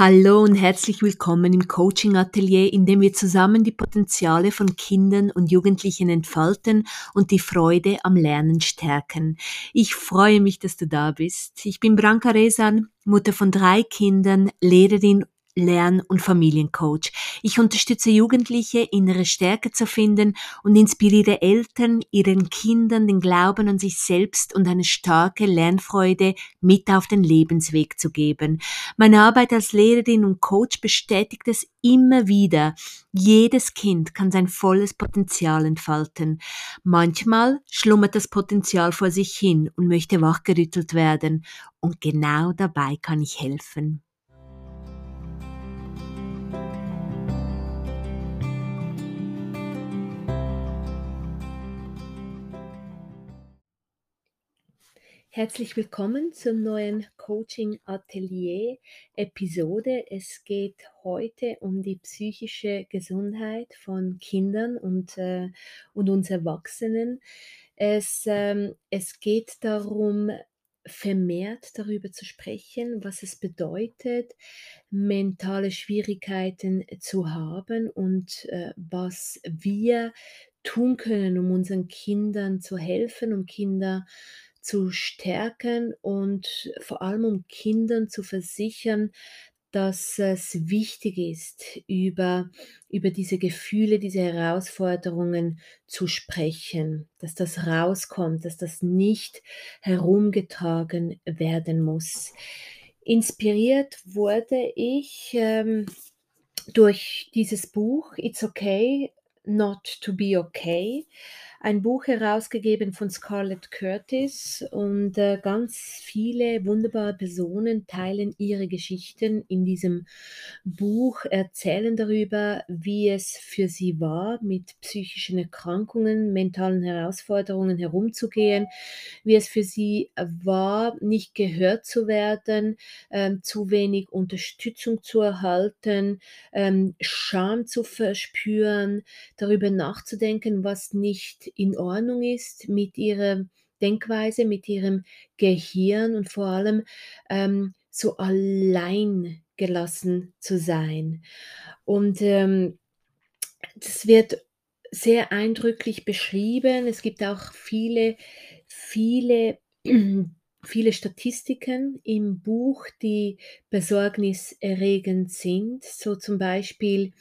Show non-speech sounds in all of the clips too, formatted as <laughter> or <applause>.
Hallo und herzlich willkommen im Coaching Atelier, in dem wir zusammen die Potenziale von Kindern und Jugendlichen entfalten und die Freude am Lernen stärken. Ich freue mich, dass du da bist. Ich bin Branka Resan, Mutter von drei Kindern, Lehrerin Lern- und Familiencoach. Ich unterstütze Jugendliche, innere Stärke zu finden und inspiriere Eltern, ihren Kindern den Glauben an sich selbst und eine starke Lernfreude mit auf den Lebensweg zu geben. Meine Arbeit als Lehrerin und Coach bestätigt es immer wieder. Jedes Kind kann sein volles Potenzial entfalten. Manchmal schlummert das Potenzial vor sich hin und möchte wachgerüttelt werden. Und genau dabei kann ich helfen. Herzlich willkommen zum neuen Coaching Atelier Episode. Es geht heute um die psychische Gesundheit von Kindern und, äh, und uns Erwachsenen. Es, ähm, es geht darum, vermehrt darüber zu sprechen, was es bedeutet, mentale Schwierigkeiten zu haben und äh, was wir tun können, um unseren Kindern zu helfen, um Kinder zu stärken und vor allem um Kindern zu versichern, dass es wichtig ist, über, über diese Gefühle, diese Herausforderungen zu sprechen, dass das rauskommt, dass das nicht herumgetragen werden muss. Inspiriert wurde ich ähm, durch dieses Buch It's Okay, Not to Be Okay ein Buch herausgegeben von Scarlett Curtis und äh, ganz viele wunderbare Personen teilen ihre Geschichten in diesem Buch, erzählen darüber, wie es für sie war, mit psychischen Erkrankungen, mentalen Herausforderungen herumzugehen, wie es für sie war, nicht gehört zu werden, ähm, zu wenig Unterstützung zu erhalten, ähm, Scham zu verspüren, darüber nachzudenken, was nicht in Ordnung ist mit ihrer Denkweise, mit ihrem Gehirn und vor allem ähm, so allein gelassen zu sein. Und ähm, das wird sehr eindrücklich beschrieben. Es gibt auch viele, viele, <clears throat> viele Statistiken im Buch, die besorgniserregend sind. So zum Beispiel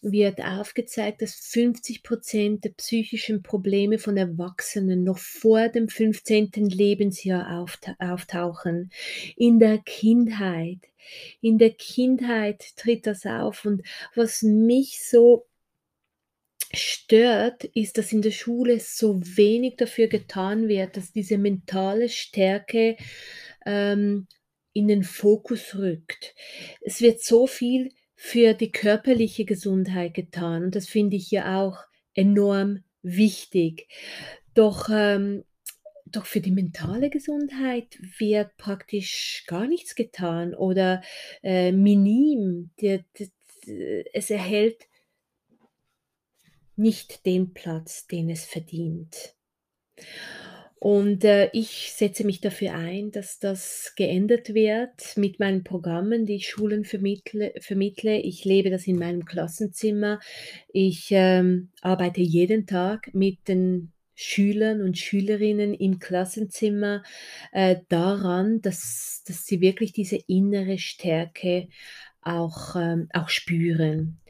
wird aufgezeigt, dass 50 Prozent der psychischen Probleme von Erwachsenen noch vor dem 15. Lebensjahr auftauchen. In der Kindheit. In der Kindheit tritt das auf. Und was mich so stört, ist, dass in der Schule so wenig dafür getan wird, dass diese mentale Stärke ähm, in den Fokus rückt. Es wird so viel für die körperliche Gesundheit getan und das finde ich ja auch enorm wichtig. Doch, ähm, doch für die mentale Gesundheit wird praktisch gar nichts getan oder äh, minim. Die, die, es erhält nicht den Platz, den es verdient. Und äh, ich setze mich dafür ein, dass das geändert wird mit meinen Programmen, die ich Schulen vermittle. vermittle. Ich lebe das in meinem Klassenzimmer. Ich ähm, arbeite jeden Tag mit den Schülern und Schülerinnen im Klassenzimmer äh, daran, dass, dass sie wirklich diese innere Stärke auch, ähm, auch spüren.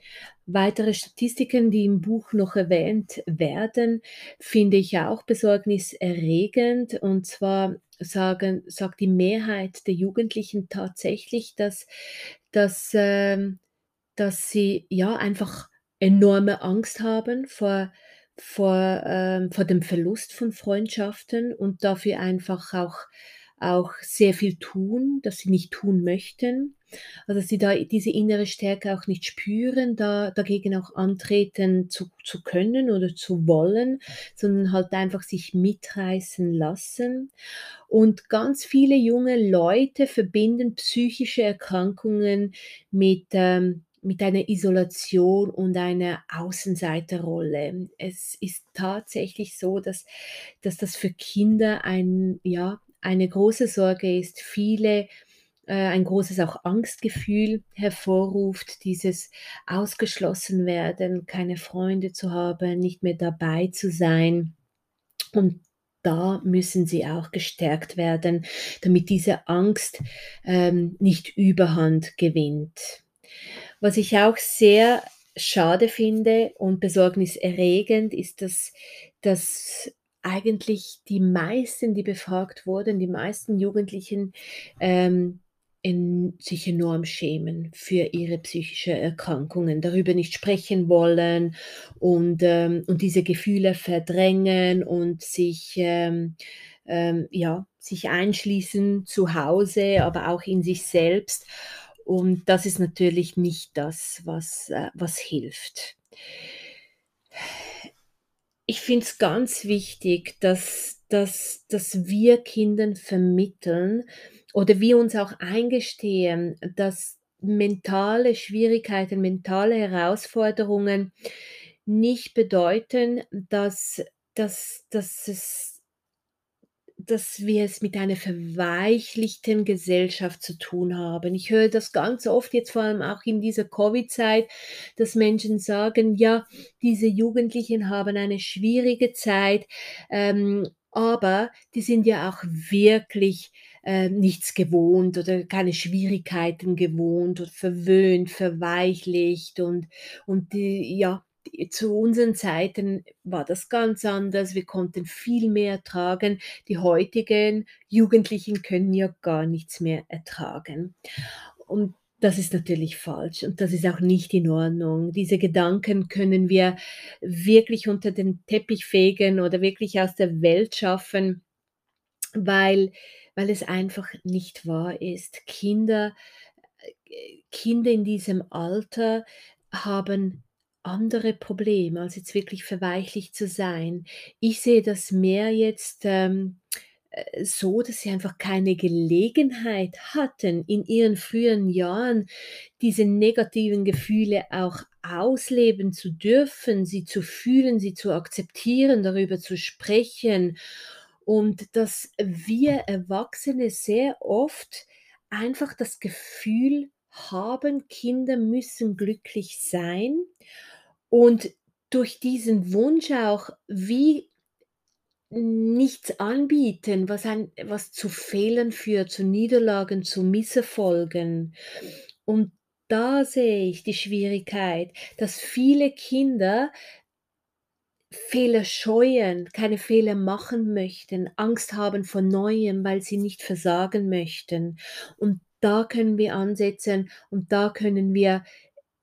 Weitere Statistiken, die im Buch noch erwähnt werden, finde ich auch besorgniserregend. Und zwar sagen, sagt die Mehrheit der Jugendlichen tatsächlich, dass, dass, äh, dass sie ja einfach enorme Angst haben vor, vor, äh, vor dem Verlust von Freundschaften und dafür einfach auch, auch sehr viel tun, das sie nicht tun möchten. Also, dass sie da diese innere Stärke auch nicht spüren, da dagegen auch antreten zu zu können oder zu wollen, sondern halt einfach sich mitreißen lassen. Und ganz viele junge Leute verbinden psychische Erkrankungen mit, ähm mit einer Isolation und einer Außenseiterrolle. Es ist tatsächlich so, dass dass das für Kinder ein ja, eine große Sorge ist. Viele ein großes auch Angstgefühl hervorruft, dieses ausgeschlossen werden, keine Freunde zu haben, nicht mehr dabei zu sein. Und da müssen sie auch gestärkt werden, damit diese Angst ähm, nicht überhand gewinnt. Was ich auch sehr schade finde und besorgniserregend ist, dass, dass eigentlich die meisten, die befragt wurden, die meisten Jugendlichen ähm, in, sich enorm schämen für ihre psychische Erkrankungen, darüber nicht sprechen wollen und, ähm, und diese Gefühle verdrängen und sich, ähm, ähm, ja, sich einschließen zu Hause, aber auch in sich selbst. Und das ist natürlich nicht das, was, äh, was hilft. Ich finde es ganz wichtig, dass, dass, dass wir Kindern vermitteln oder wir uns auch eingestehen, dass mentale Schwierigkeiten, mentale Herausforderungen nicht bedeuten, dass, dass, dass es dass wir es mit einer verweichlichten Gesellschaft zu tun haben. Ich höre das ganz oft jetzt vor allem auch in dieser Covid-Zeit, dass Menschen sagen, ja, diese Jugendlichen haben eine schwierige Zeit, ähm, aber die sind ja auch wirklich äh, nichts gewohnt oder keine Schwierigkeiten gewohnt oder verwöhnt, verweichlicht und, und die, ja, zu unseren Zeiten war das ganz anders. Wir konnten viel mehr ertragen. Die heutigen Jugendlichen können ja gar nichts mehr ertragen. Und das ist natürlich falsch und das ist auch nicht in Ordnung. Diese Gedanken können wir wirklich unter den Teppich fegen oder wirklich aus der Welt schaffen, weil, weil es einfach nicht wahr ist. Kinder, äh, Kinder in diesem Alter haben andere Probleme, als jetzt wirklich verweichlicht zu sein. Ich sehe das mehr jetzt ähm, äh, so, dass sie einfach keine Gelegenheit hatten, in ihren früheren Jahren diese negativen Gefühle auch ausleben zu dürfen, sie zu fühlen, sie zu akzeptieren, darüber zu sprechen. Und dass wir Erwachsene sehr oft einfach das Gefühl haben, Kinder müssen glücklich sein und durch diesen Wunsch auch wie nichts anbieten, was, ein, was zu Fehlern führt, zu Niederlagen, zu Misserfolgen. Und da sehe ich die Schwierigkeit, dass viele Kinder Fehler scheuen, keine Fehler machen möchten, Angst haben vor Neuem, weil sie nicht versagen möchten. Und da können wir ansetzen und da können wir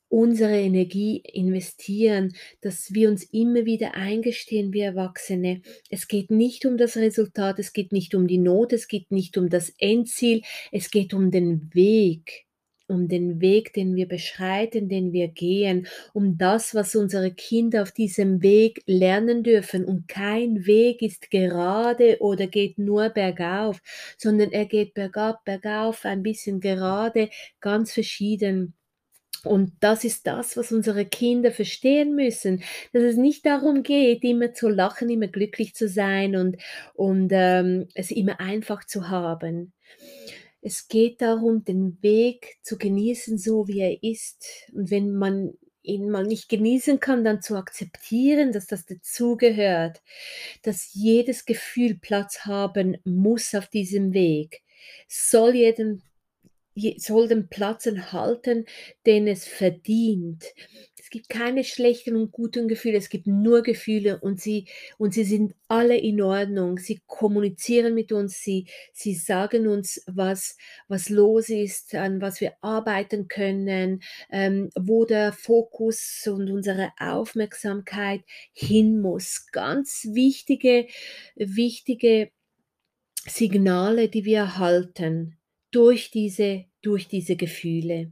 unsere Energie investieren, dass wir uns immer wieder eingestehen, wir Erwachsene. Es geht nicht um das Resultat, es geht nicht um die Not, es geht nicht um das Endziel, es geht um den Weg, um den Weg, den wir beschreiten, den wir gehen, um das, was unsere Kinder auf diesem Weg lernen dürfen. Und kein Weg ist gerade oder geht nur bergauf, sondern er geht bergab, bergauf, ein bisschen gerade, ganz verschieden. Und das ist das, was unsere Kinder verstehen müssen, dass es nicht darum geht, immer zu lachen, immer glücklich zu sein und, und ähm, es immer einfach zu haben. Es geht darum, den Weg zu genießen, so wie er ist. Und wenn man ihn mal nicht genießen kann, dann zu akzeptieren, dass das dazugehört, dass jedes Gefühl Platz haben muss auf diesem Weg, soll jedem soll den Platz erhalten, den es verdient. Es gibt keine schlechten und guten Gefühle, es gibt nur Gefühle und sie, und sie sind alle in Ordnung. Sie kommunizieren mit uns, sie, sie sagen uns, was, was los ist, an was wir arbeiten können, ähm, wo der Fokus und unsere Aufmerksamkeit hin muss. Ganz wichtige, wichtige Signale, die wir erhalten durch diese, durch diese Gefühle.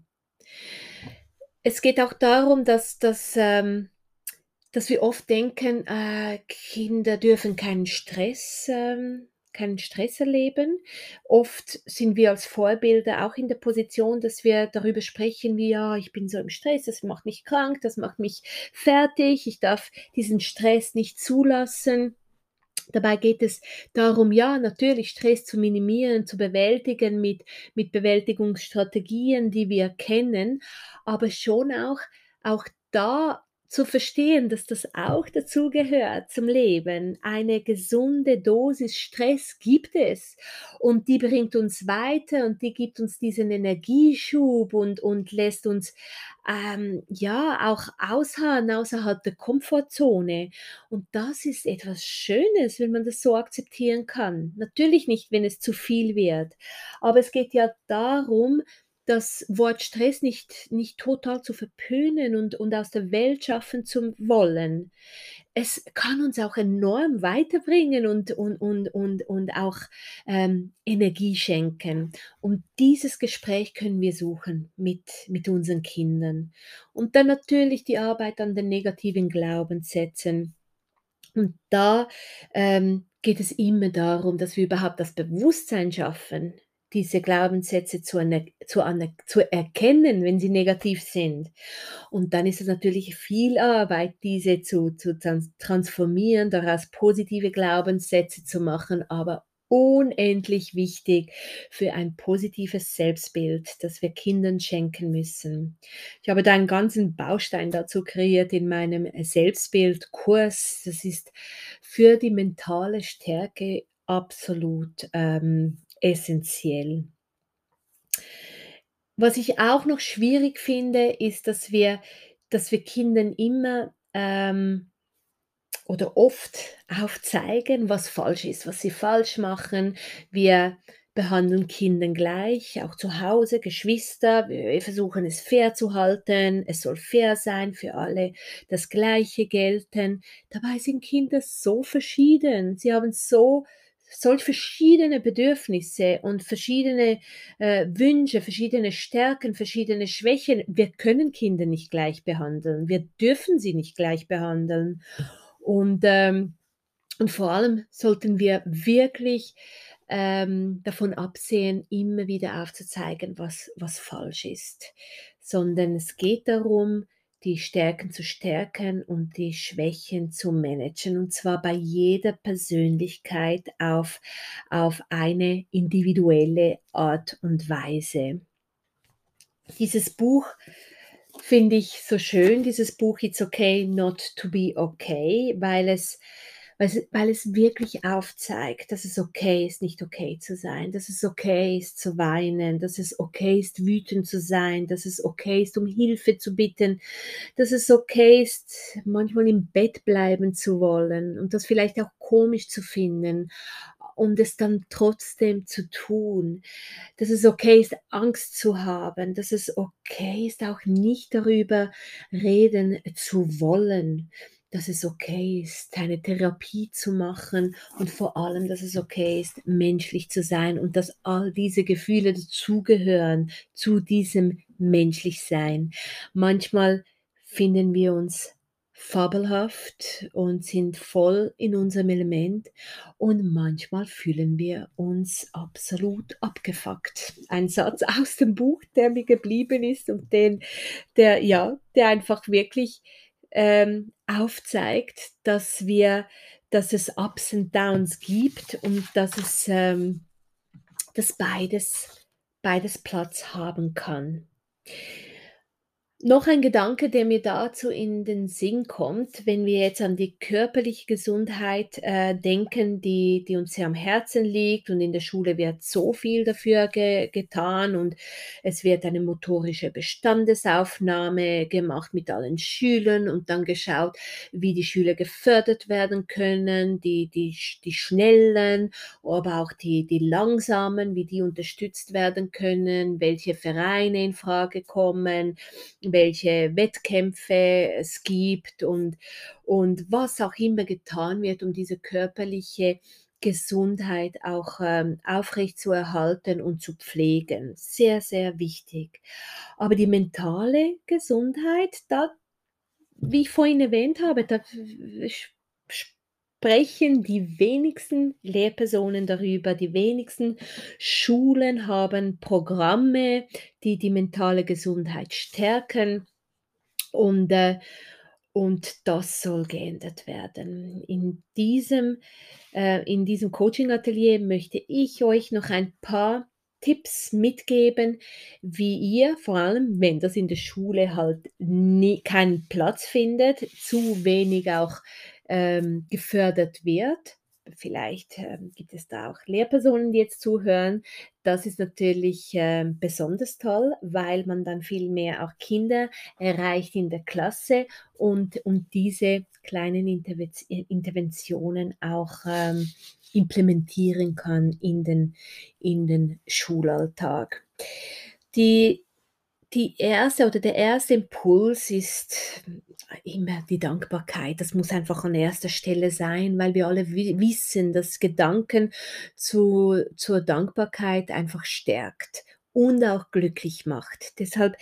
Es geht auch darum, dass, dass, ähm, dass wir oft denken, äh, Kinder dürfen keinen Stress, ähm, keinen Stress erleben. Oft sind wir als Vorbilder auch in der Position, dass wir darüber sprechen, wie ja, ich bin so im Stress, das macht mich krank, das macht mich fertig, ich darf diesen Stress nicht zulassen. Dabei geht es darum, ja, natürlich Stress zu minimieren, zu bewältigen mit, mit Bewältigungsstrategien, die wir kennen, aber schon auch, auch da zu verstehen, dass das auch dazu gehört zum Leben. Eine gesunde Dosis Stress gibt es und die bringt uns weiter und die gibt uns diesen Energieschub und, und lässt uns ähm, ja auch ausharren außerhalb der Komfortzone. Und das ist etwas Schönes, wenn man das so akzeptieren kann. Natürlich nicht, wenn es zu viel wird, aber es geht ja darum, das Wort Stress nicht, nicht total zu verpönen und, und aus der Welt schaffen zu wollen. Es kann uns auch enorm weiterbringen und, und, und, und, und auch ähm, Energie schenken. Und dieses Gespräch können wir suchen mit, mit unseren Kindern. Und dann natürlich die Arbeit an den negativen Glaubenssätzen. Und da ähm, geht es immer darum, dass wir überhaupt das Bewusstsein schaffen, diese Glaubenssätze zu, zu, zu erkennen, wenn sie negativ sind. Und dann ist es natürlich viel Arbeit, diese zu, zu transformieren, daraus positive Glaubenssätze zu machen, aber unendlich wichtig für ein positives Selbstbild, das wir Kindern schenken müssen. Ich habe da einen ganzen Baustein dazu kreiert in meinem Selbstbildkurs. Das ist für die mentale Stärke absolut ähm, essentiell. Was ich auch noch schwierig finde, ist, dass wir, dass wir Kindern immer ähm, oder oft aufzeigen, was falsch ist, was sie falsch machen. Wir behandeln Kinder gleich, auch zu Hause, Geschwister. Wir versuchen es fair zu halten. Es soll fair sein für alle, das Gleiche gelten. Dabei sind Kinder so verschieden. Sie haben so solch verschiedene Bedürfnisse und verschiedene äh, Wünsche, verschiedene Stärken, verschiedene Schwächen. Wir können Kinder nicht gleich behandeln. Wir dürfen sie nicht gleich behandeln. Und, ähm, und vor allem sollten wir wirklich ähm, davon absehen, immer wieder aufzuzeigen, was, was falsch ist, sondern es geht darum, die Stärken zu stärken und die Schwächen zu managen. Und zwar bei jeder Persönlichkeit auf, auf eine individuelle Art und Weise. Dieses Buch finde ich so schön, dieses Buch It's Okay Not to Be Okay, weil es weil es, weil es wirklich aufzeigt, dass es okay ist, nicht okay zu sein, dass es okay ist zu weinen, dass es okay ist, wütend zu sein, dass es okay ist, um Hilfe zu bitten, dass es okay ist, manchmal im Bett bleiben zu wollen und das vielleicht auch komisch zu finden und es dann trotzdem zu tun, dass es okay ist, Angst zu haben, dass es okay ist, auch nicht darüber reden zu wollen, dass es okay ist, eine Therapie zu machen und vor allem, dass es okay ist, menschlich zu sein und dass all diese Gefühle dazugehören zu diesem Menschlichsein. Manchmal finden wir uns fabelhaft und sind voll in unserem Element und manchmal fühlen wir uns absolut abgefuckt. Ein Satz aus dem Buch, der mir geblieben ist und den, der, ja, der einfach wirklich ähm, aufzeigt, dass wir, dass es Ups und Downs gibt und dass es, ähm, dass beides, beides Platz haben kann. Noch ein Gedanke, der mir dazu in den Sinn kommt, wenn wir jetzt an die körperliche Gesundheit äh, denken, die, die uns sehr am Herzen liegt und in der Schule wird so viel dafür ge getan und es wird eine motorische Bestandesaufnahme gemacht mit allen Schülern und dann geschaut, wie die Schüler gefördert werden können, die, die, die Schnellen, aber auch die, die Langsamen, wie die unterstützt werden können, welche Vereine in Frage kommen, welche Wettkämpfe es gibt und, und was auch immer getan wird, um diese körperliche Gesundheit auch ähm, aufrecht zu erhalten und zu pflegen. Sehr, sehr wichtig. Aber die mentale Gesundheit, da, wie ich vorhin erwähnt habe, da sprechen die wenigsten Lehrpersonen darüber, die wenigsten Schulen haben Programme, die die mentale Gesundheit stärken. Und, äh, und das soll geändert werden. In diesem, äh, diesem Coaching-Atelier möchte ich euch noch ein paar Tipps mitgeben, wie ihr vor allem, wenn das in der Schule halt nie, keinen Platz findet, zu wenig auch ähm, gefördert wird, vielleicht ähm, gibt es da auch Lehrpersonen, die jetzt zuhören. Das ist natürlich ähm, besonders toll, weil man dann viel mehr auch Kinder erreicht in der Klasse und, und diese kleinen Interventionen auch ähm, implementieren kann in den, in den Schulalltag. Die die erste oder der erste Impuls ist immer die Dankbarkeit. Das muss einfach an erster Stelle sein, weil wir alle wissen, dass Gedanken zu, zur Dankbarkeit einfach stärkt und auch glücklich macht. Deshalb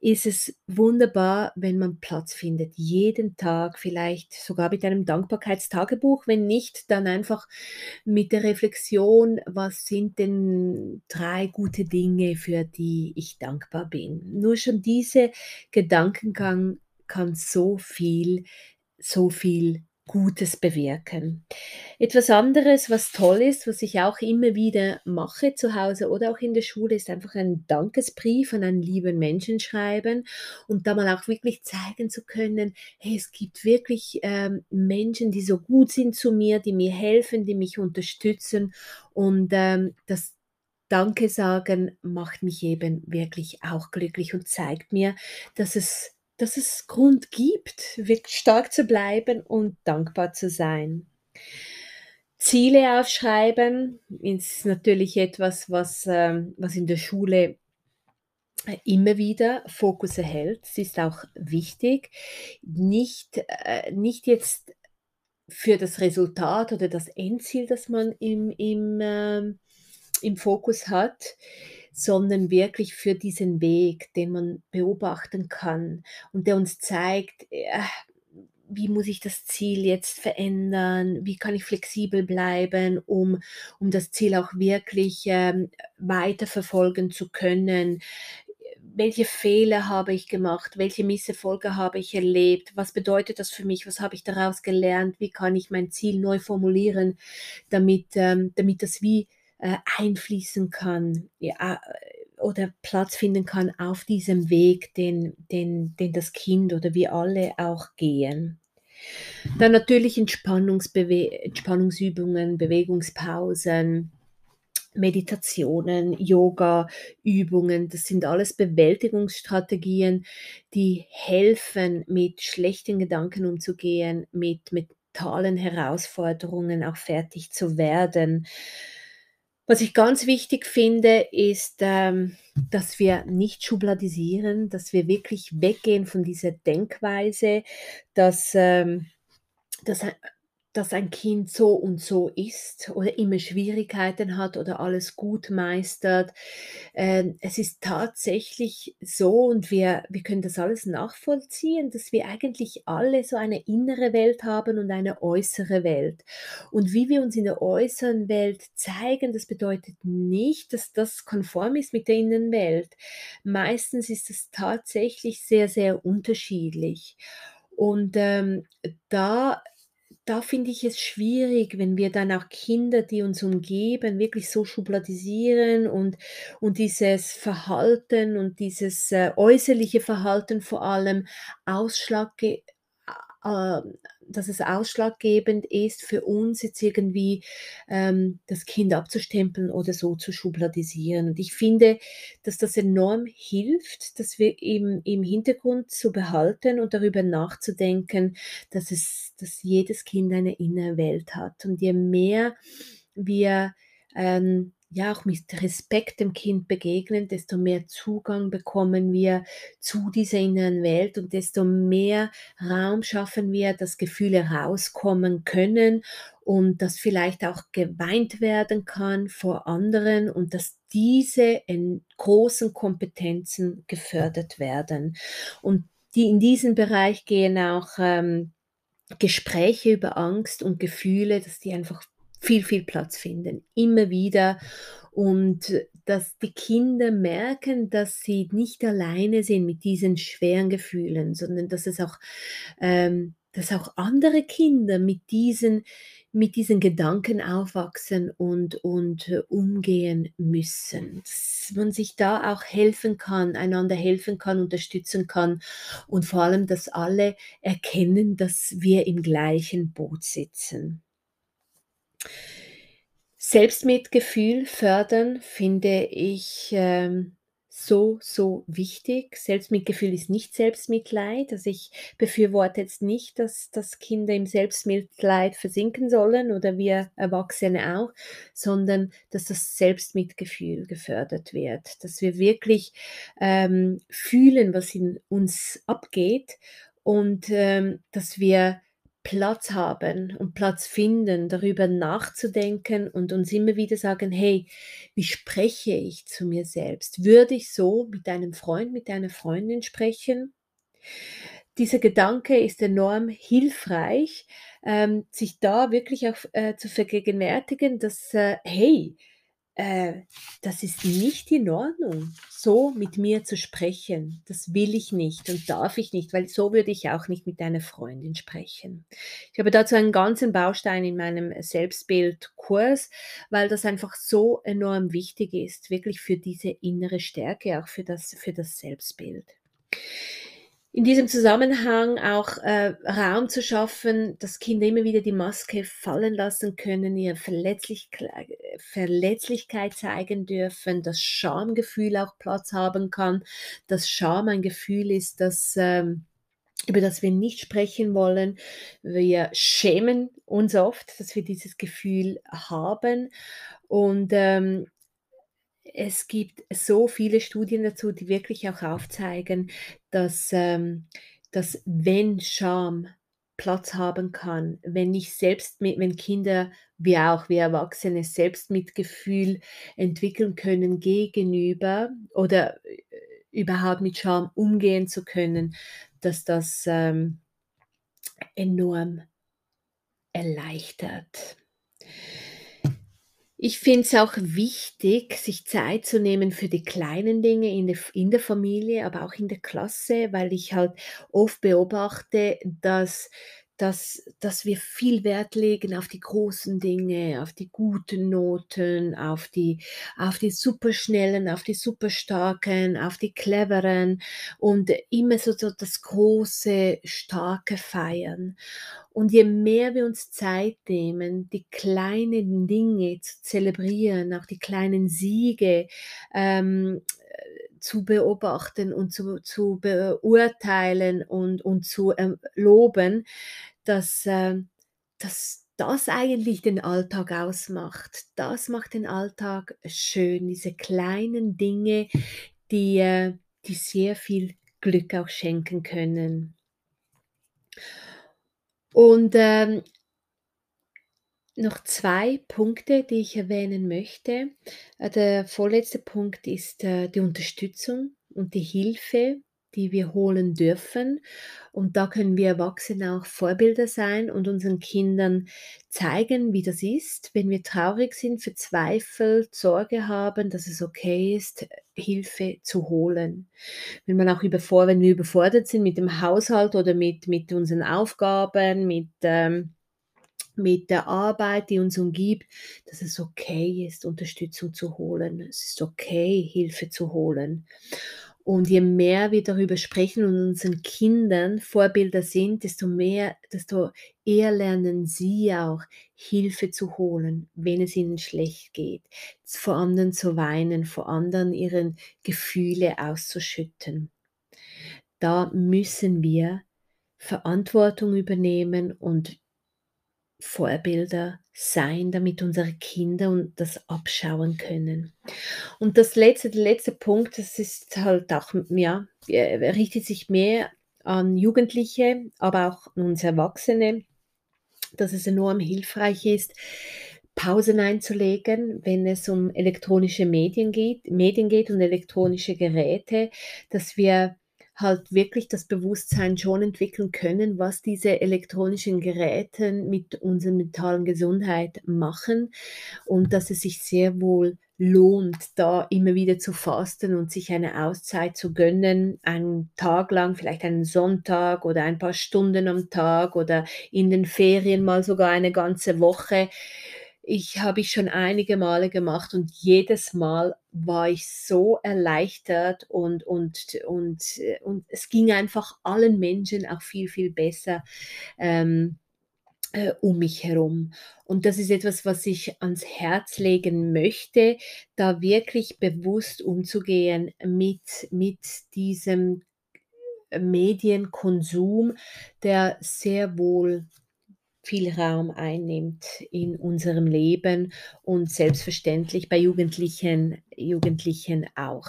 ist es wunderbar, wenn man Platz findet, jeden Tag, vielleicht sogar mit einem Dankbarkeitstagebuch, wenn nicht, dann einfach mit der Reflexion, was sind denn drei gute Dinge, für die ich dankbar bin. Nur schon diese Gedankengang kann so viel, so viel Gutes bewirken. Etwas anderes, was toll ist, was ich auch immer wieder mache zu Hause oder auch in der Schule, ist einfach einen Dankesbrief an einen lieben Menschen schreiben und da mal auch wirklich zeigen zu können, hey, es gibt wirklich ähm, Menschen, die so gut sind zu mir, die mir helfen, die mich unterstützen und ähm, das Danke sagen macht mich eben wirklich auch glücklich und zeigt mir, dass es dass es Grund gibt, wirklich stark zu bleiben und dankbar zu sein. Ziele aufschreiben ist natürlich etwas, was, ähm, was in der Schule immer wieder Fokus erhält. Es ist auch wichtig, nicht, äh, nicht jetzt für das Resultat oder das Endziel, das man im, im, äh, im Fokus hat, sondern wirklich für diesen Weg, den man beobachten kann und der uns zeigt, äh, wie muss ich das Ziel jetzt verändern, wie kann ich flexibel bleiben, um, um das Ziel auch wirklich ähm, weiterverfolgen zu können. Welche Fehler habe ich gemacht? Welche Misserfolge habe ich erlebt? Was bedeutet das für mich? Was habe ich daraus gelernt? Wie kann ich mein Ziel neu formulieren, damit, ähm, damit das wie äh, einfließen kann ja, oder Platz finden kann auf diesem Weg, den, den, den das Kind oder wir alle auch gehen. Dann natürlich Entspannungsbewe Entspannungsübungen, Bewegungspausen, Meditationen, Yoga-Übungen, das sind alles Bewältigungsstrategien, die helfen, mit schlechten Gedanken umzugehen, mit mentalen Herausforderungen auch fertig zu werden. Was ich ganz wichtig finde, ist, ähm, dass wir nicht schubladisieren, dass wir wirklich weggehen von dieser Denkweise, dass, ähm, dass dass ein Kind so und so ist oder immer Schwierigkeiten hat oder alles gut meistert. Ähm, es ist tatsächlich so und wir, wir können das alles nachvollziehen, dass wir eigentlich alle so eine innere Welt haben und eine äußere Welt. Und wie wir uns in der äußeren Welt zeigen, das bedeutet nicht, dass das konform ist mit der Innenwelt. Meistens ist es tatsächlich sehr, sehr unterschiedlich. Und ähm, da da finde ich es schwierig, wenn wir dann auch Kinder, die uns umgeben, wirklich so schubladisieren und, und dieses Verhalten und dieses äh, äußerliche Verhalten vor allem Ausschlag, äh, dass es ausschlaggebend ist für uns jetzt irgendwie ähm, das Kind abzustempeln oder so zu schubladisieren. Und ich finde, dass das enorm hilft, dass wir im, im Hintergrund zu behalten und darüber nachzudenken, dass es, dass jedes Kind eine innere Welt hat. Und je mehr wir ähm, ja auch mit Respekt dem Kind begegnen, desto mehr Zugang bekommen wir zu dieser inneren Welt und desto mehr Raum schaffen wir, dass Gefühle rauskommen können und dass vielleicht auch geweint werden kann vor anderen und dass diese in großen Kompetenzen gefördert werden. Und die in diesen Bereich gehen auch ähm, Gespräche über Angst und Gefühle, dass die einfach viel, viel Platz finden. Immer wieder. Und dass die Kinder merken, dass sie nicht alleine sind mit diesen schweren Gefühlen, sondern dass es auch, ähm, dass auch andere Kinder mit diesen mit diesen Gedanken aufwachsen und, und äh, umgehen müssen. Dass man sich da auch helfen kann, einander helfen kann, unterstützen kann und vor allem, dass alle erkennen, dass wir im gleichen Boot sitzen. Selbstmitgefühl fördern finde ich ähm, so, so wichtig. Selbstmitgefühl ist nicht Selbstmitleid. Also ich befürworte jetzt nicht, dass, dass Kinder im Selbstmitleid versinken sollen oder wir Erwachsene auch, sondern dass das Selbstmitgefühl gefördert wird, dass wir wirklich ähm, fühlen, was in uns abgeht und ähm, dass wir Platz haben und Platz finden, darüber nachzudenken und uns immer wieder sagen, hey, wie spreche ich zu mir selbst? Würde ich so mit einem Freund, mit einer Freundin sprechen? Dieser Gedanke ist enorm hilfreich, ähm, sich da wirklich auch äh, zu vergegenwärtigen, dass, äh, hey, äh, das ist nicht in Ordnung, so mit mir zu sprechen. Das will ich nicht und darf ich nicht, weil so würde ich auch nicht mit einer Freundin sprechen. Ich habe dazu einen ganzen Baustein in meinem Selbstbildkurs, weil das einfach so enorm wichtig ist, wirklich für diese innere Stärke, auch für das, für das Selbstbild in diesem Zusammenhang auch äh, Raum zu schaffen, dass Kinder immer wieder die Maske fallen lassen können, ihre Verletzlichkeit, Verletzlichkeit zeigen dürfen, dass Schamgefühl auch Platz haben kann, dass Scham ein Gefühl ist, das ähm, über das wir nicht sprechen wollen. Wir schämen uns oft, dass wir dieses Gefühl haben. Und ähm, es gibt so viele Studien dazu, die wirklich auch aufzeigen, dass, ähm, dass wenn Scham Platz haben kann, wenn ich selbst mit, wenn Kinder wie auch wir Erwachsene Selbstmitgefühl entwickeln können gegenüber oder äh, überhaupt mit Scham umgehen zu können, dass das ähm, enorm erleichtert. Ich finde es auch wichtig, sich Zeit zu nehmen für die kleinen Dinge in der, in der Familie, aber auch in der Klasse, weil ich halt oft beobachte, dass dass, dass wir viel Wert legen auf die großen Dinge, auf die guten Noten, auf die, auf die superschnellen, auf die superstarken, auf die cleveren und immer so, so das große, starke feiern. Und je mehr wir uns Zeit nehmen, die kleinen Dinge zu zelebrieren, auch die kleinen Siege, ähm, zu beobachten und zu, zu beurteilen und, und zu ähm, loben, dass, äh, dass das eigentlich den Alltag ausmacht. Das macht den Alltag schön, diese kleinen Dinge, die, äh, die sehr viel Glück auch schenken können. Und ähm, noch zwei Punkte, die ich erwähnen möchte. Äh, der vorletzte Punkt ist äh, die Unterstützung und die Hilfe, die wir holen dürfen. Und da können wir Erwachsene auch Vorbilder sein und unseren Kindern zeigen, wie das ist, wenn wir traurig sind, verzweifelt, Sorge haben, dass es okay ist, Hilfe zu holen. Wenn man auch überfordert, wenn wir überfordert sind mit dem Haushalt oder mit, mit unseren Aufgaben, mit ähm, mit der Arbeit, die uns umgibt, dass es okay ist, Unterstützung zu holen. Es ist okay, Hilfe zu holen. Und je mehr wir darüber sprechen und unseren Kindern Vorbilder sind, desto mehr, desto eher lernen sie auch Hilfe zu holen, wenn es ihnen schlecht geht, vor anderen zu weinen, vor anderen ihre Gefühle auszuschütten. Da müssen wir Verantwortung übernehmen und Vorbilder sein, damit unsere Kinder das abschauen können. Und das letzte, der letzte Punkt, das ist halt auch, ja, richtet sich mehr an Jugendliche, aber auch an uns Erwachsene, dass es enorm hilfreich ist, Pausen einzulegen, wenn es um elektronische Medien geht, Medien geht und elektronische Geräte, dass wir halt wirklich das Bewusstsein schon entwickeln können, was diese elektronischen Geräte mit unserer mentalen Gesundheit machen und dass es sich sehr wohl lohnt, da immer wieder zu fasten und sich eine Auszeit zu gönnen, einen Tag lang, vielleicht einen Sonntag oder ein paar Stunden am Tag oder in den Ferien mal sogar eine ganze Woche. Ich habe ich schon einige Male gemacht und jedes Mal war ich so erleichtert und, und, und, und es ging einfach allen Menschen auch viel, viel besser. Ähm, äh, um mich herum. Und das ist etwas, was ich ans Herz legen möchte, da wirklich bewusst umzugehen mit, mit diesem Medienkonsum, der sehr wohl viel Raum einnimmt in unserem Leben und selbstverständlich bei Jugendlichen, Jugendlichen auch.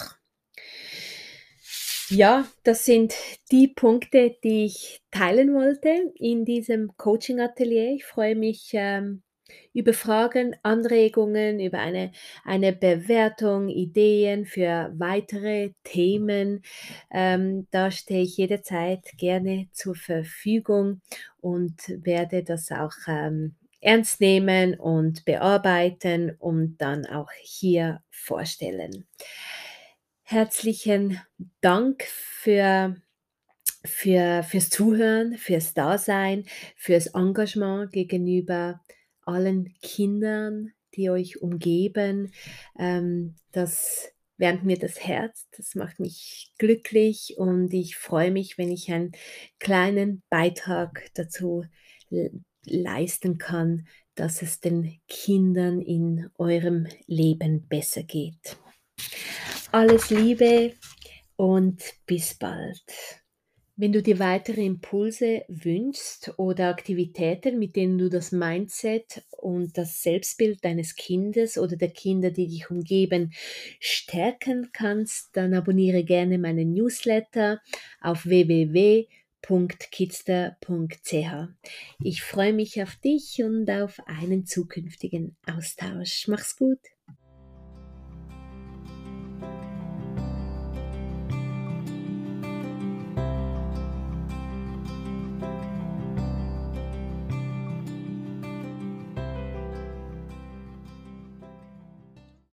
Ja, das sind die Punkte, die ich teilen wollte in diesem Coaching-Atelier. Ich freue mich ähm, über Fragen, Anregungen, über eine, eine Bewertung, Ideen für weitere Themen. Ähm, da stehe ich jederzeit gerne zur Verfügung und werde das auch ähm, ernst nehmen und bearbeiten und dann auch hier vorstellen. Herzlichen Dank für, für, fürs Zuhören, fürs Dasein, fürs Engagement gegenüber allen Kindern, die euch umgeben. Ähm, das wärmt mir das Herz, das macht mich glücklich und ich freue mich, wenn ich einen kleinen Beitrag dazu leisten kann, dass es den Kindern in eurem Leben besser geht. Alles Liebe und bis bald. Wenn du dir weitere Impulse wünschst oder Aktivitäten, mit denen du das Mindset und das Selbstbild deines Kindes oder der Kinder, die dich umgeben, stärken kannst, dann abonniere gerne meinen Newsletter auf www.kidster.ch. Ich freue mich auf dich und auf einen zukünftigen Austausch. Mach's gut.